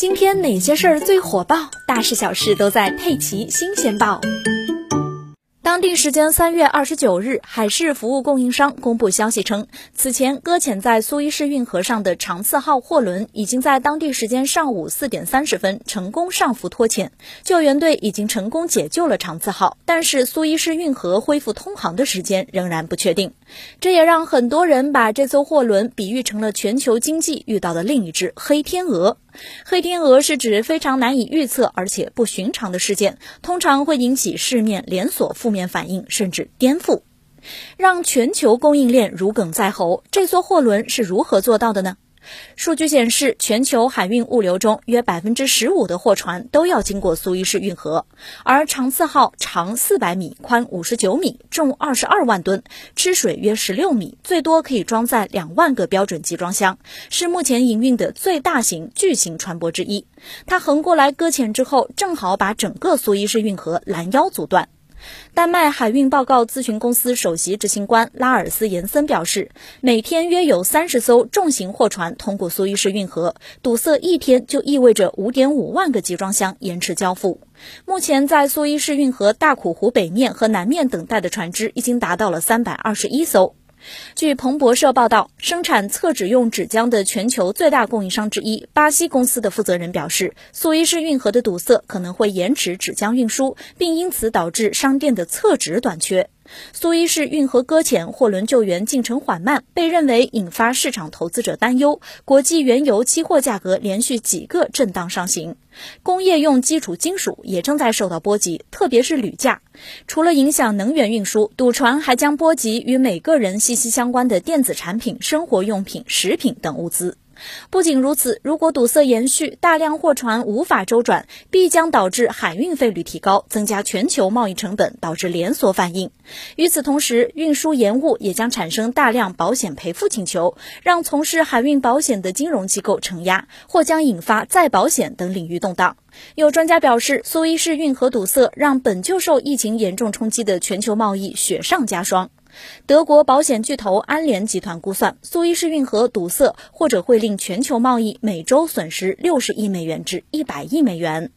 今天哪些事儿最火爆？大事小事都在《佩奇新鲜报》。当地时间三月二十九日，海事服务供应商公布消息称，此前搁浅在苏伊士运河上的长次号货轮已经在当地时间上午四点三十分成功上浮脱潜，救援队已经成功解救了长次号，但是苏伊士运河恢复通航的时间仍然不确定。这也让很多人把这艘货轮比喻成了全球经济遇到的另一只黑天鹅。黑天鹅是指非常难以预测而且不寻常的事件，通常会引起市面连锁负面反应，甚至颠覆，让全球供应链如鲠在喉。这艘货轮是如何做到的呢？数据显示，全球海运物流中约百分之十五的货船都要经过苏伊士运河，而长次号长四百米，宽五十九米，重二十二万吨，吃水约十六米，最多可以装载两万个标准集装箱，是目前营运的最大型巨型船舶之一。它横过来搁浅之后，正好把整个苏伊士运河拦腰阻断。丹麦海运报告咨询公司首席执行官拉尔斯·延森表示，每天约有三十艘重型货船通过苏伊士运河，堵塞一天就意味着五点五万个集装箱延迟交付。目前，在苏伊士运河大苦湖北面和南面等待的船只已经达到了三百二十一艘。据彭博社报道，生产厕纸用纸浆的全球最大供应商之一巴西公司的负责人表示，苏伊士运河的堵塞可能会延迟纸浆运输，并因此导致商店的厕纸短缺。苏伊士运河搁浅，货轮救援进程缓慢，被认为引发市场投资者担忧。国际原油期货价格连续几个震荡上行，工业用基础金属也正在受到波及，特别是铝价。除了影响能源运输，堵船还将波及与每个人息息相关的电子产品、生活用品、食品等物资。不仅如此，如果堵塞延续，大量货船无法周转，必将导致海运费率提高，增加全球贸易成本，导致连锁反应。与此同时，运输延误也将产生大量保险赔付请求，让从事海运保险的金融机构承压，或将引发再保险等领域动荡。有专家表示，苏伊士运河堵塞让本就受疫情严重冲击的全球贸易雪上加霜。德国保险巨头安联集团估算，苏伊士运河堵塞或者会令全球贸易每周损失六十亿美元至一百亿美元。